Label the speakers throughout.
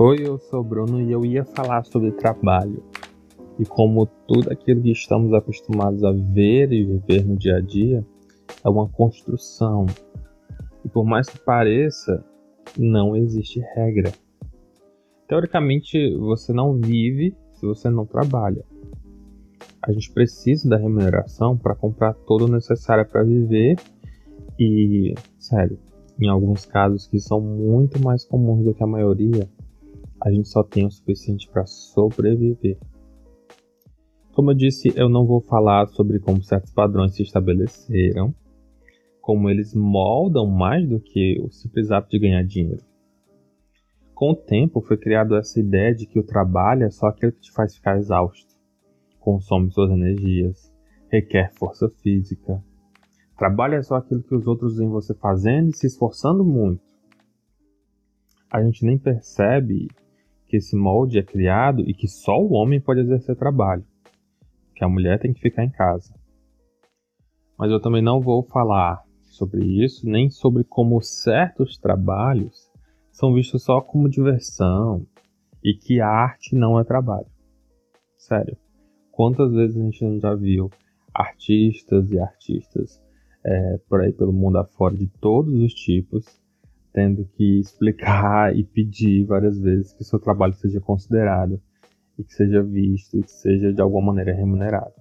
Speaker 1: Oi, eu sou o Bruno e eu ia falar sobre trabalho e como tudo aquilo que estamos acostumados a ver e viver no dia a dia é uma construção. E por mais que pareça, não existe regra. Teoricamente, você não vive se você não trabalha. A gente precisa da remuneração para comprar todo o necessário para viver e, sério, em alguns casos que são muito mais comuns do que a maioria, a gente só tem o suficiente para sobreviver. Como eu disse, eu não vou falar sobre como certos padrões se estabeleceram, como eles moldam mais do que o simples ato de ganhar dinheiro. Com o tempo foi criada essa ideia de que o trabalho é só aquilo que te faz ficar exausto, consome suas energias, requer força física. Trabalho é só aquilo que os outros veem você fazendo e se esforçando muito. A gente nem percebe que esse molde é criado e que só o homem pode exercer trabalho, que a mulher tem que ficar em casa. Mas eu também não vou falar sobre isso, nem sobre como certos trabalhos são vistos só como diversão e que a arte não é trabalho. Sério, quantas vezes a gente já viu artistas e artistas é, por aí pelo mundo afora de todos os tipos tendo que explicar e pedir várias vezes que seu trabalho seja considerado e que seja visto e que seja de alguma maneira remunerado.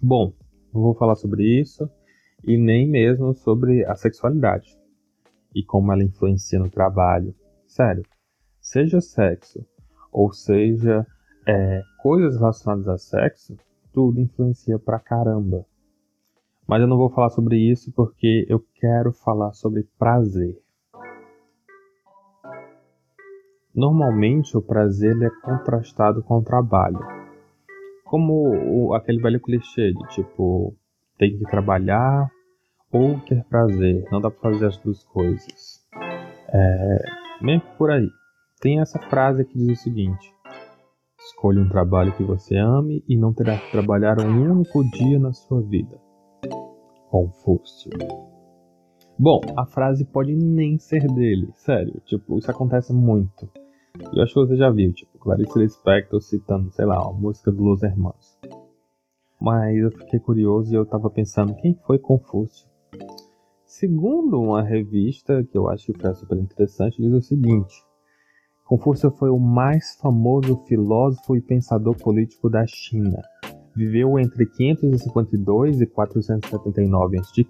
Speaker 1: Bom, não vou falar sobre isso e nem mesmo sobre a sexualidade e como ela influencia no trabalho. Sério, seja sexo ou seja é, coisas relacionadas a sexo, tudo influencia pra caramba. Mas eu não vou falar sobre isso porque eu quero falar sobre prazer. Normalmente o prazer é contrastado com o trabalho. Como o, aquele velho clichê de tipo, tem que trabalhar ou ter prazer, não dá para fazer as duas coisas. É, meio que por aí. Tem essa frase que diz o seguinte: Escolha um trabalho que você ame e não terá que trabalhar um único dia na sua vida. Confúcio. Bom, a frase pode nem ser dele, sério, tipo, isso acontece muito. Eu acho que você já viu, tipo, Clarice Lispector citando, sei lá, a música do Los Hermanos. Mas eu fiquei curioso e eu tava pensando, quem foi Confúcio? Segundo uma revista, que eu acho que foi super interessante, diz o seguinte. Confúcio foi o mais famoso filósofo e pensador político da China viveu entre 552 e 479 a.C.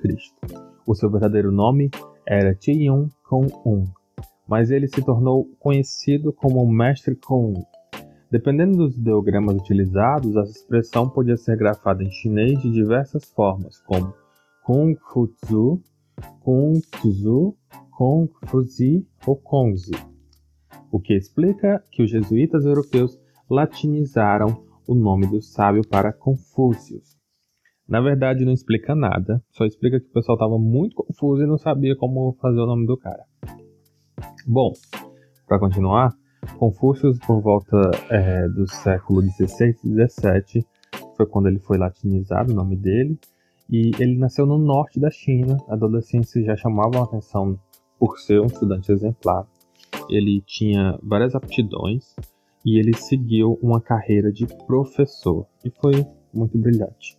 Speaker 1: O seu verdadeiro nome era Tiyun Kong-un, mas ele se tornou conhecido como Mestre Kong. Dependendo dos ideogramas utilizados, a expressão podia ser grafada em chinês de diversas formas, como Kung Fu Tzu, Kung Tzu, Kung Fuzi ou Kongzi, o que explica que os jesuítas europeus latinizaram o nome do sábio para Confúcio. Na verdade, não explica nada, só explica que o pessoal estava muito confuso e não sabia como fazer o nome do cara. Bom, para continuar, Confúcio, por volta é, do século XVI e XVII, foi quando ele foi latinizado o nome dele, e ele nasceu no norte da China. Adolescentes já chamavam a atenção por ser um estudante exemplar. Ele tinha várias aptidões, e ele seguiu uma carreira de professor e foi muito brilhante.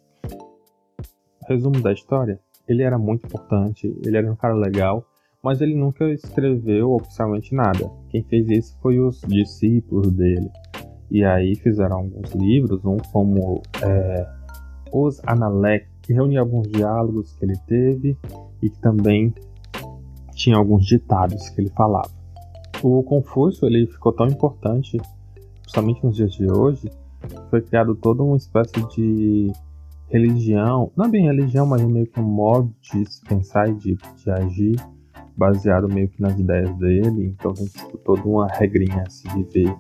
Speaker 1: Resumo da história: ele era muito importante, ele era um cara legal, mas ele nunca escreveu oficialmente nada. Quem fez isso foi os discípulos dele. E aí fizeram alguns livros, um como é, Os Analec, que reunia alguns diálogos que ele teve e que também tinha alguns ditados que ele falava. O Confúcio ele ficou tão importante principalmente nos dias de hoje, foi criado toda uma espécie de religião, não é bem religião, mas é meio que um modo de pensar e de, de agir, baseado meio que nas ideias dele, então tem tipo, toda uma regrinha a se viver.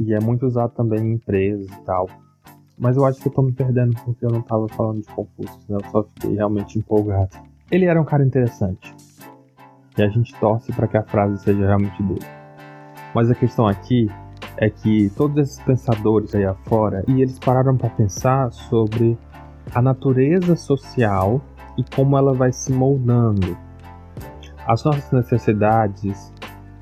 Speaker 1: E é muito usado também em empresas e tal. Mas eu acho que eu tô me perdendo porque eu não tava falando de Confúcio, né? eu só fiquei realmente empolgado. Ele era um cara interessante. E a gente torce para que a frase seja realmente dele. Mas a questão aqui é que todos esses pensadores aí afora e eles pararam para pensar sobre a natureza social e como ela vai se moldando. As nossas necessidades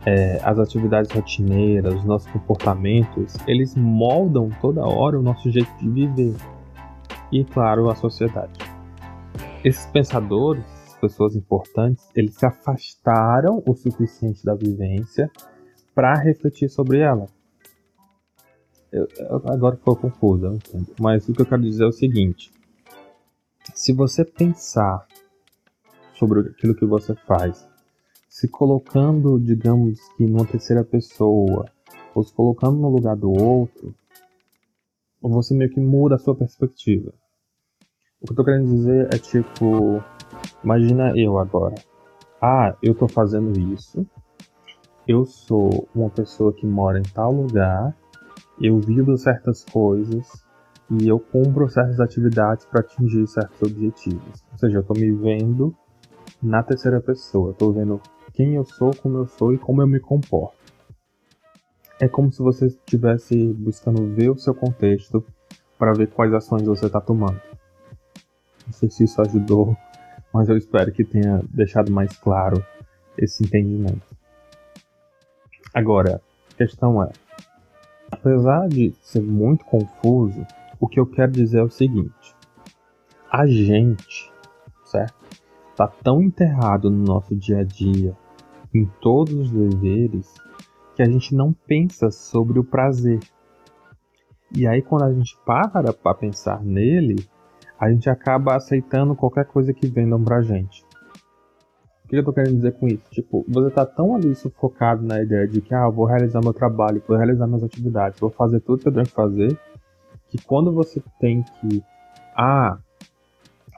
Speaker 1: é, as atividades rotineiras, os nossos comportamentos, eles moldam toda hora o nosso jeito de viver. E, claro, a sociedade. Esses pensadores, pessoas importantes, eles se afastaram o suficiente da vivência para refletir sobre ela. Eu, agora ficou eu entendo. Mas o que eu quero dizer é o seguinte: se você pensar sobre aquilo que você faz, se colocando, digamos que numa terceira pessoa, ou se colocando no lugar do outro, você meio que muda a sua perspectiva. O que eu tô querendo dizer é tipo, imagina eu agora. Ah, eu tô fazendo isso. Eu sou uma pessoa que mora em tal lugar. Eu vivo certas coisas e eu cumpro certas atividades para atingir certos objetivos. Ou seja, eu tô me vendo na terceira pessoa. Tô vendo quem eu sou, como eu sou e como eu me comporto. É como se você estivesse buscando ver o seu contexto para ver quais ações você está tomando. Não sei se isso ajudou, mas eu espero que tenha deixado mais claro esse entendimento. Agora, a questão é: apesar de ser muito confuso, o que eu quero dizer é o seguinte: a gente, certo? Tá tão enterrado no nosso dia a dia, em todos os deveres, que a gente não pensa sobre o prazer. E aí, quando a gente para para pensar nele, a gente acaba aceitando qualquer coisa que vendam pra gente. Que eu tô querendo dizer com isso? Tipo, você tá tão ali sufocado na ideia de que, ah, vou realizar meu trabalho, vou realizar minhas atividades, vou fazer tudo que eu tenho que fazer, que quando você tem que, ah,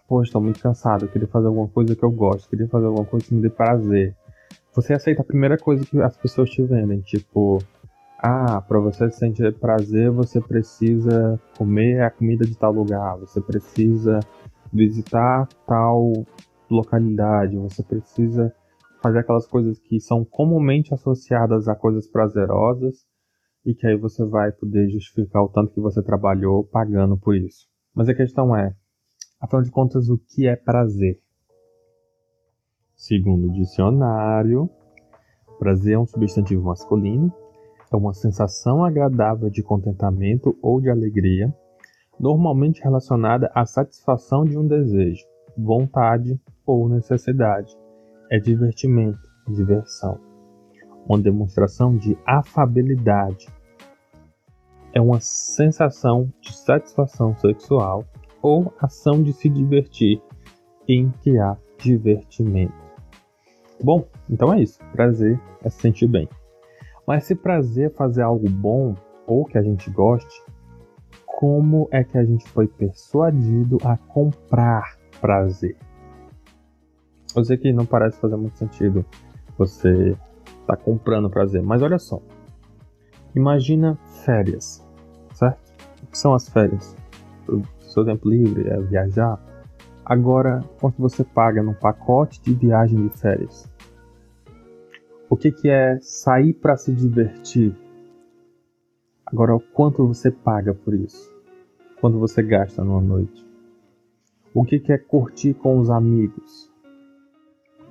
Speaker 1: poxa, estou muito cansado, eu queria fazer alguma coisa que eu gosto, queria fazer alguma coisa que me dê prazer. Você aceita a primeira coisa que as pessoas te vendem, tipo, ah, para você sentir prazer, você precisa comer a comida de tal lugar, você precisa visitar tal localidade, você precisa fazer aquelas coisas que são comumente associadas a coisas prazerosas e que aí você vai poder justificar o tanto que você trabalhou pagando por isso. Mas a questão é, afinal de contas, o que é prazer? Segundo o dicionário, prazer é um substantivo masculino é uma sensação agradável de contentamento ou de alegria, normalmente relacionada à satisfação de um desejo, vontade ou necessidade. É divertimento, diversão. Uma demonstração de afabilidade. É uma sensação de satisfação sexual ou ação de se divertir em que há divertimento. Bom, então é isso. Prazer é se sentir bem. Mas se prazer é fazer algo bom ou que a gente goste, como é que a gente foi persuadido a comprar prazer? Eu sei que não parece fazer muito sentido você tá comprando prazer, mas olha só. Imagina férias, certo? O que são as férias? O seu tempo livre é viajar. Agora, quanto você paga num pacote de viagem de férias? O que, que é sair para se divertir? Agora, o quanto você paga por isso? Quanto você gasta numa noite? O que, que é curtir com os amigos?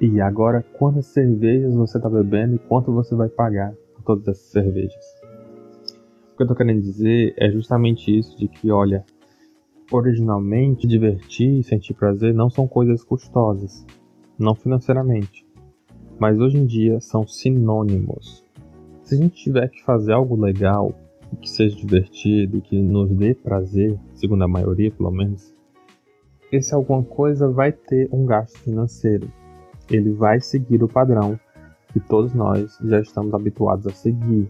Speaker 1: E agora, quantas cervejas você está bebendo e quanto você vai pagar por todas essas cervejas? O que eu estou querendo dizer é justamente isso: de que, olha, originalmente, divertir e sentir prazer não são coisas custosas, não financeiramente mas hoje em dia são sinônimos. Se a gente tiver que fazer algo legal, que seja divertido, que nos dê prazer, segundo a maioria pelo menos, esse alguma coisa vai ter um gasto financeiro. Ele vai seguir o padrão que todos nós já estamos habituados a seguir.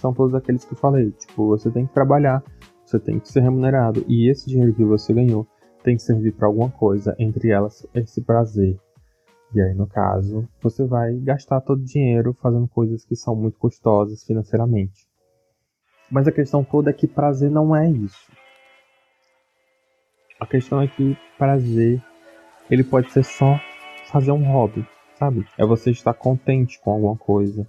Speaker 1: São todos aqueles que eu falei, tipo, você tem que trabalhar, você tem que ser remunerado e esse dinheiro que você ganhou tem que servir para alguma coisa, entre elas esse prazer. E aí, no caso, você vai gastar todo o dinheiro fazendo coisas que são muito custosas financeiramente. Mas a questão toda é que prazer não é isso. A questão é que prazer, ele pode ser só fazer um hobby, sabe? É você estar contente com alguma coisa.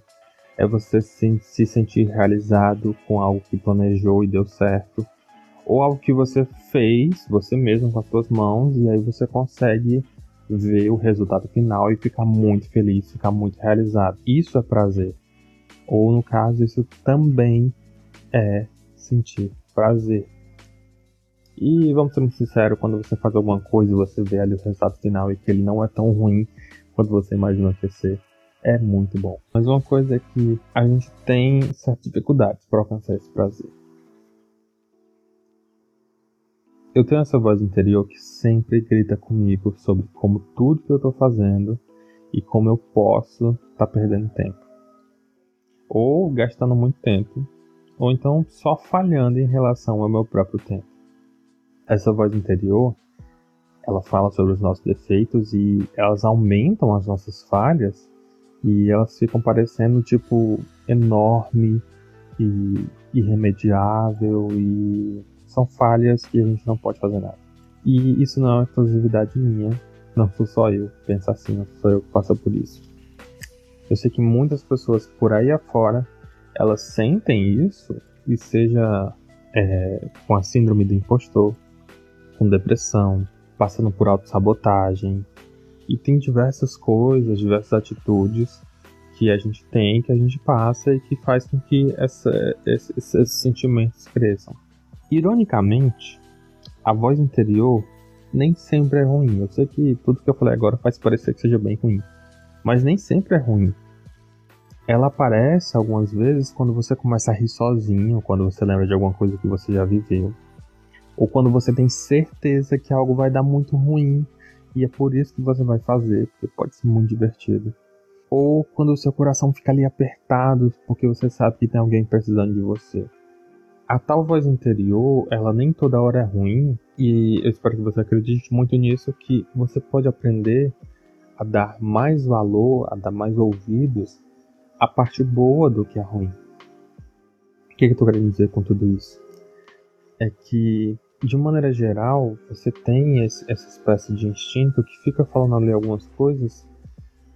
Speaker 1: É você se, se sentir realizado com algo que planejou e deu certo. Ou algo que você fez, você mesmo com as suas mãos, e aí você consegue ver o resultado final e ficar muito feliz, ficar muito realizado. Isso é prazer. Ou no caso, isso também é sentir prazer. E vamos ser muito sinceros, quando você faz alguma coisa e você vê ali o resultado final e que ele não é tão ruim quanto você imagina que ser, é muito bom. Mas uma coisa é que a gente tem certas dificuldades para alcançar esse prazer. Eu tenho essa voz interior que sempre grita comigo sobre como tudo que eu estou fazendo e como eu posso estar tá perdendo tempo. Ou gastando muito tempo, ou então só falhando em relação ao meu próprio tempo. Essa voz interior, ela fala sobre os nossos defeitos e elas aumentam as nossas falhas e elas ficam parecendo tipo enorme e irremediável e são falhas que a gente não pode fazer nada. E isso não é uma exclusividade minha, não sou só eu que pensa assim, não sou eu que passa por isso. Eu sei que muitas pessoas por aí afora elas sentem isso e seja é, com a síndrome do impostor, com depressão, passando por autossabotagem. E tem diversas coisas, diversas atitudes que a gente tem, que a gente passa e que faz com que essa, esses, esses sentimentos cresçam. Ironicamente, a voz interior nem sempre é ruim. Eu sei que tudo que eu falei agora faz parecer que seja bem ruim, mas nem sempre é ruim. Ela aparece algumas vezes quando você começa a rir sozinho, quando você lembra de alguma coisa que você já viveu, ou quando você tem certeza que algo vai dar muito ruim e é por isso que você vai fazer, porque pode ser muito divertido. Ou quando o seu coração fica ali apertado porque você sabe que tem alguém precisando de você. A tal voz interior, ela nem toda hora é ruim, e eu espero que você acredite muito nisso, que você pode aprender a dar mais valor, a dar mais ouvidos à parte boa do que a ruim. O que, é que eu tô querendo dizer com tudo isso? É que, de maneira geral, você tem esse, essa espécie de instinto que fica falando ali algumas coisas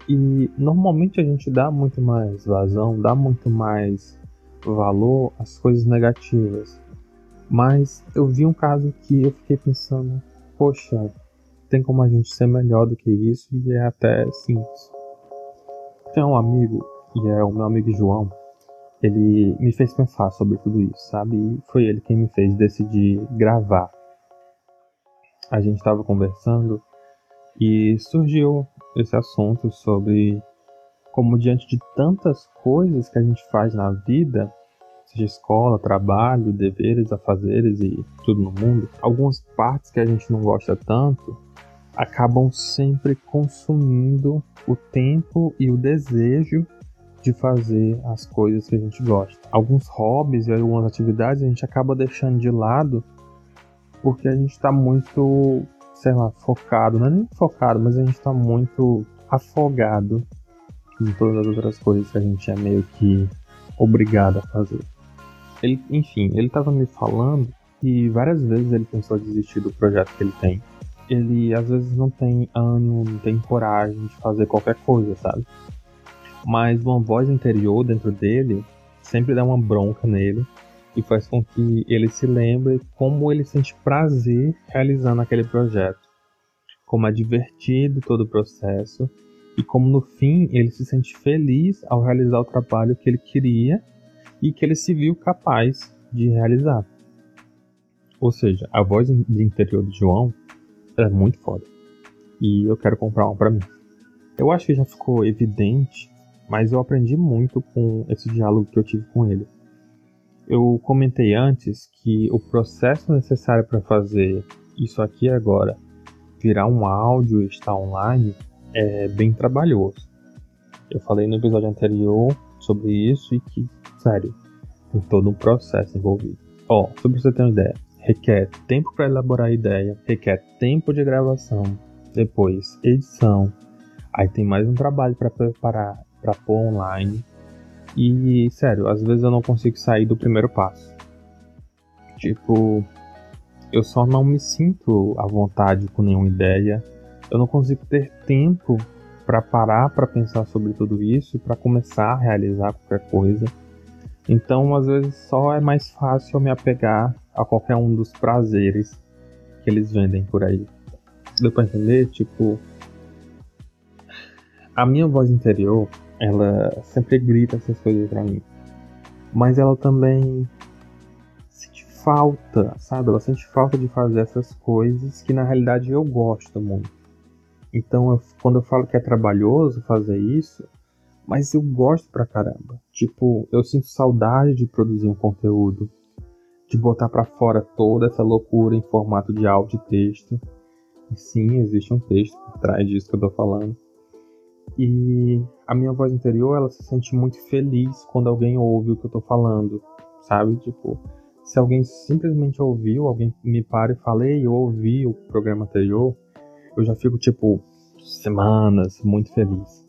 Speaker 1: e normalmente a gente dá muito mais vazão, dá muito mais valor às coisas negativas. Mas eu vi um caso que eu fiquei pensando, poxa, tem como a gente ser melhor do que isso e é até simples. Tem um amigo, e é o meu amigo João, ele me fez pensar sobre tudo isso, sabe? E foi ele quem me fez decidir gravar. A gente estava conversando e surgiu esse assunto sobre como diante de tantas coisas que a gente faz na vida, seja escola, trabalho, deveres, afazeres e tudo no mundo, algumas partes que a gente não gosta tanto acabam sempre consumindo o tempo e o desejo de fazer as coisas que a gente gosta. Alguns hobbies e algumas atividades a gente acaba deixando de lado porque a gente está muito, sei lá, focado, não é nem focado, mas a gente está muito afogado em todas as outras coisas que a gente é meio que obrigado a fazer. Ele, enfim, ele estava me falando que várias vezes ele pensou em desistir do projeto que ele tem. Ele às vezes não tem ânimo, não tem coragem de fazer qualquer coisa, sabe? Mas uma voz interior dentro dele sempre dá uma bronca nele e faz com que ele se lembre como ele sente prazer realizando aquele projeto, como é divertido todo o processo e como no fim ele se sente feliz ao realizar o trabalho que ele queria e que ele se viu capaz de realizar. Ou seja, a voz de interior de João é muito foda. E eu quero comprar uma para mim. Eu acho que já ficou evidente, mas eu aprendi muito com esse diálogo que eu tive com ele. Eu comentei antes que o processo necessário para fazer isso aqui agora virar um áudio e estar online é bem trabalhoso. Eu falei no episódio anterior sobre isso e que, sério, tem todo um processo envolvido. Ó, oh, só pra você ter uma ideia, requer tempo para elaborar a ideia, requer tempo de gravação, depois edição, aí tem mais um trabalho para preparar, para pôr online. E, sério, às vezes eu não consigo sair do primeiro passo. Tipo, eu só não me sinto à vontade com nenhuma ideia. Eu não consigo ter tempo para parar para pensar sobre tudo isso, para começar a realizar qualquer coisa. Então, às vezes, só é mais fácil eu me apegar a qualquer um dos prazeres que eles vendem por aí. Deu pra entender? Tipo, a minha voz interior, ela sempre grita essas coisas para mim. Mas ela também sente falta, sabe? Ela sente falta de fazer essas coisas que na realidade eu gosto muito. Então, eu, quando eu falo que é trabalhoso fazer isso, mas eu gosto pra caramba. Tipo, eu sinto saudade de produzir um conteúdo, de botar para fora toda essa loucura em formato de áudio e texto. E sim, existe um texto por trás disso que eu tô falando. E a minha voz interior, ela se sente muito feliz quando alguém ouve o que eu tô falando, sabe? Tipo, se alguém simplesmente ouviu, alguém me para e fala, ei, eu ouvi o programa anterior, eu já fico, tipo, semanas muito feliz.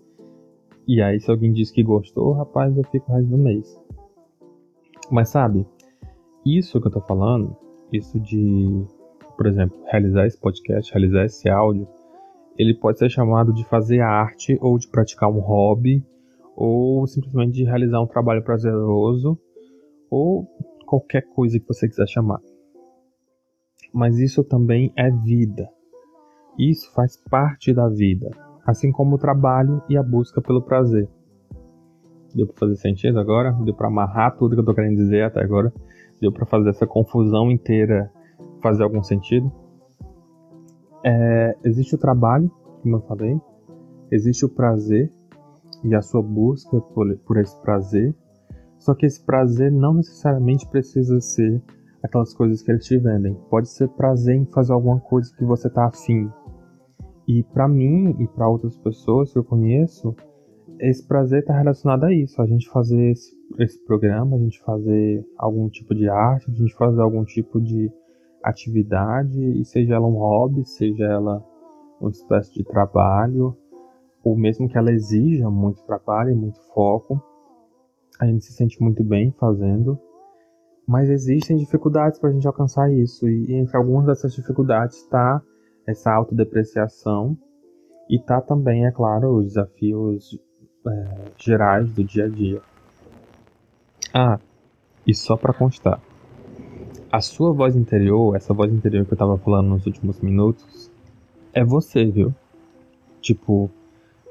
Speaker 1: E aí, se alguém diz que gostou, rapaz, eu fico o resto do mês. Mas sabe, isso que eu tô falando, isso de, por exemplo, realizar esse podcast, realizar esse áudio, ele pode ser chamado de fazer arte ou de praticar um hobby ou simplesmente de realizar um trabalho prazeroso ou qualquer coisa que você quiser chamar. Mas isso também é vida. Isso faz parte da vida, assim como o trabalho e a busca pelo prazer. Deu para fazer sentido agora? Deu para amarrar tudo que eu tô querendo dizer até agora? Deu para fazer essa confusão inteira fazer algum sentido? É, existe o trabalho, como eu falei, existe o prazer e a sua busca por, por esse prazer, só que esse prazer não necessariamente precisa ser aquelas coisas que eles te vendem. Pode ser prazer em fazer alguma coisa que você tá afim. E para mim e para outras pessoas que eu conheço, esse prazer está relacionado a isso, a gente fazer esse, esse programa, a gente fazer algum tipo de arte, a gente fazer algum tipo de atividade, e seja ela um hobby, seja ela uma espécie de trabalho, ou mesmo que ela exija muito trabalho e muito foco, a gente se sente muito bem fazendo, mas existem dificuldades para a gente alcançar isso, e entre algumas dessas dificuldades está essa autodepreciação e tá também, é claro, os desafios é, gerais do dia a dia. Ah, e só para constar, a sua voz interior, essa voz interior que eu tava falando nos últimos minutos, é você, viu? Tipo,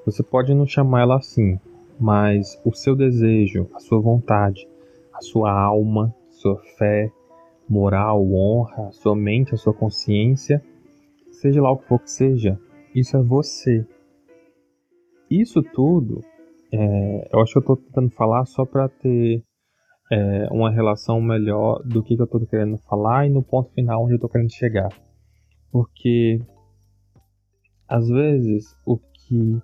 Speaker 1: você pode não chamar ela assim, mas o seu desejo, a sua vontade, a sua alma, sua fé, moral, honra, sua mente, a sua consciência, seja lá o que for que seja, isso é você. Isso tudo, é, eu acho que eu tô tentando falar só para ter é, uma relação melhor do que, que eu estou querendo falar e no ponto final onde eu estou querendo chegar. Porque às vezes o que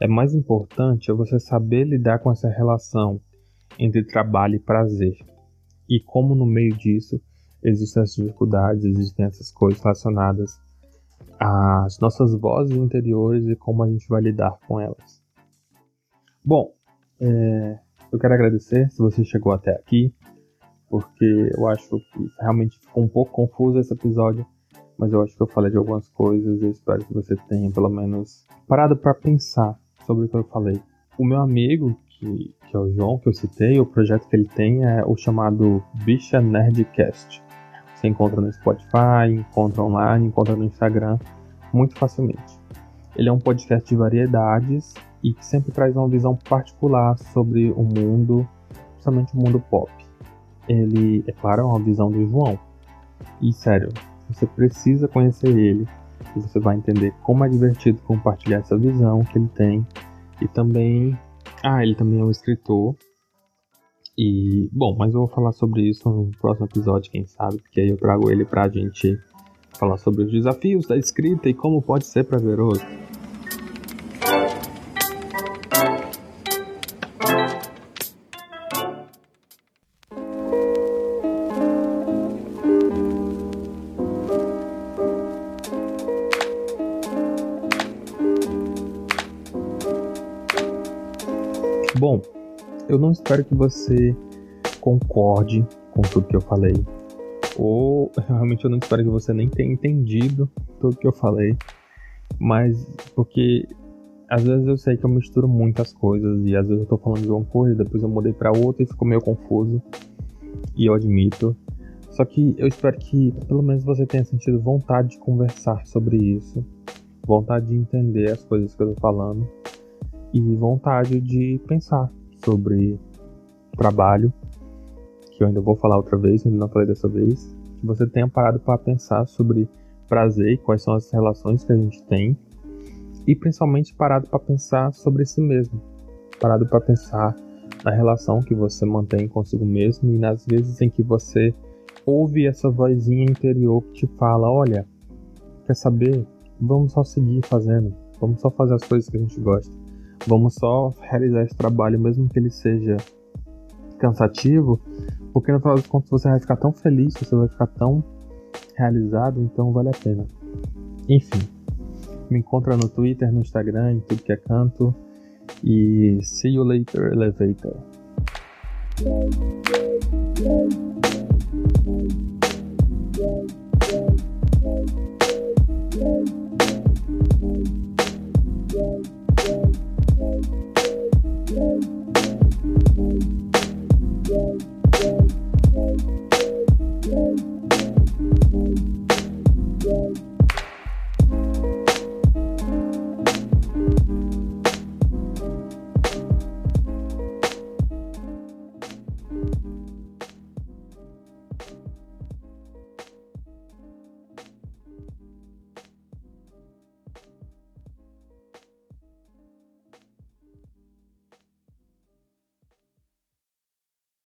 Speaker 1: é mais importante é você saber lidar com essa relação entre trabalho e prazer. E como no meio disso existem essas dificuldades, existem essas coisas relacionadas às nossas vozes interiores e como a gente vai lidar com elas. Bom, é, eu quero agradecer se você chegou até aqui, porque eu acho que realmente ficou um pouco confuso esse episódio, mas eu acho que eu falei de algumas coisas e eu espero que você tenha pelo menos parado para pensar sobre o que eu falei. O meu amigo, que, que é o João, que eu citei, o projeto que ele tem é o chamado Bicha Nerdcast. Você encontra no Spotify, encontra online, encontra no Instagram muito facilmente. Ele é um podcast de variedades e que sempre traz uma visão particular sobre o mundo, principalmente o mundo pop. Ele, é claro, é uma visão do João. E sério, você precisa conhecer ele e você vai entender como é divertido compartilhar essa visão que ele tem. E também, ah, ele também é um escritor. E, bom, mas eu vou falar sobre isso no próximo episódio, quem sabe, porque aí eu trago ele pra gente falar sobre os desafios da escrita e como pode ser prazeroso. Eu não espero que você concorde com tudo que eu falei. Ou realmente eu não espero que você nem tenha entendido tudo que eu falei. Mas porque às vezes eu sei que eu misturo muitas coisas e às vezes eu tô falando de uma coisa, depois eu mudei para outra e ficou meio confuso. E eu admito. Só que eu espero que pelo menos você tenha sentido vontade de conversar sobre isso, vontade de entender as coisas que eu tô falando e vontade de pensar sobre trabalho, que eu ainda vou falar outra vez, ainda não falei dessa vez, que você tenha parado para pensar sobre prazer, quais são as relações que a gente tem, e principalmente parado para pensar sobre si mesmo, parado para pensar na relação que você mantém consigo mesmo e nas vezes em que você ouve essa vozinha interior que te fala: olha, quer saber? Vamos só seguir fazendo, vamos só fazer as coisas que a gente gosta, vamos só realizar esse trabalho, mesmo que ele seja cansativo, porque no final das contas você vai ficar tão feliz, você vai ficar tão realizado, então vale a pena. Enfim, me encontra no Twitter, no Instagram, em tudo que é canto. E see you later, elevator.